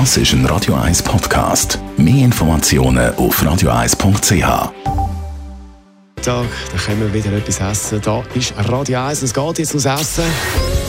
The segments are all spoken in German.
Das ist ein Radio 1 Podcast. Mehr Informationen auf radio1.ch. Tag, da können wir wieder etwas essen. Da ist Radio 1, es geht jetzt ums Essen.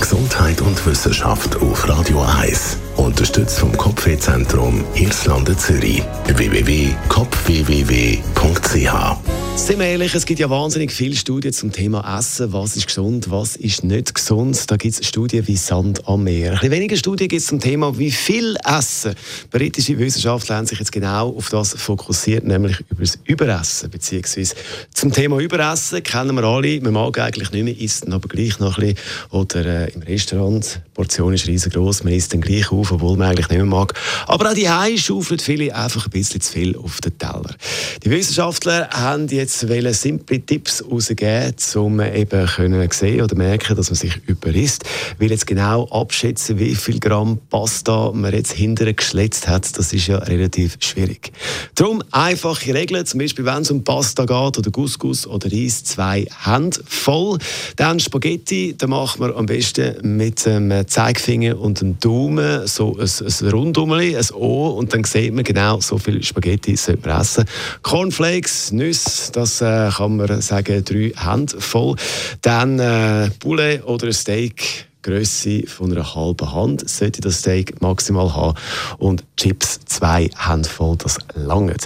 Gesundheit und Wissenschaft auf Radio 1. Unterstützt vom Kopfwehzentrum Irlande Zürich. www.kopfwww.ch Sind wir ehrlich, es gibt ja wahnsinnig viele Studien zum Thema Essen. Was ist gesund, was ist nicht gesund? Da gibt es Studien wie Sand am Meer. Ein bisschen weniger Studien gibt es zum Thema, wie viel Essen. Britische Wissenschaftler haben sich jetzt genau auf das fokussiert, nämlich über das Überessen. Beziehungsweise zum Thema Überessen kennen wir alle. Man mag eigentlich nicht mehr essen, aber gleich noch ein bisschen. Oder äh, im Restaurant, die Portion ist riesengroß, man isst dann gleich auf, obwohl man eigentlich nicht mehr mag. Aber auch die schaufeln viele einfach ein bisschen zu viel auf den Teller. Die Wissenschaftler haben jetzt simple Tipps herausgegeben, um eben können sehen oder merken, dass man sich überisst. Will jetzt genau abschätzen, wie viel Gramm Pasta man jetzt hinterher geschletzt hat, das ist ja relativ schwierig. Darum einfache Regeln, zum Beispiel wenn es um Pasta geht oder Couscous oder Reis, zwei Hände voll. Dann Spaghetti, da macht man am besten mit dem Zeigefinger und dem Daumen so ein, ein Rundumli, ein O und dann sieht man genau, so viel Spaghetti sollte man essen. Cornflakes, Nüsse, das äh, kann man sagen, drei Hände voll. Dann äh, Poulet oder ein Steak. Größe von einer halben Hand sollte das Steak maximal haben und Chips zwei Hände voll, das langt.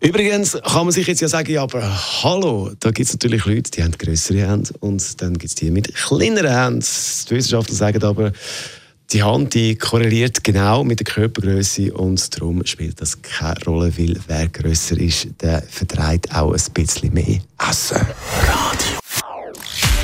Übrigens kann man sich jetzt ja sagen, ja, aber hallo, da gibt es natürlich Leute, die haben größere Hände und dann gibt es die mit kleineren Händen. Die Wissenschaftler sagen aber, die Hand die korreliert genau mit der Körpergröße und darum spielt das keine Rolle, weil wer größer ist, der vertreibt auch ein bisschen mehr Essen.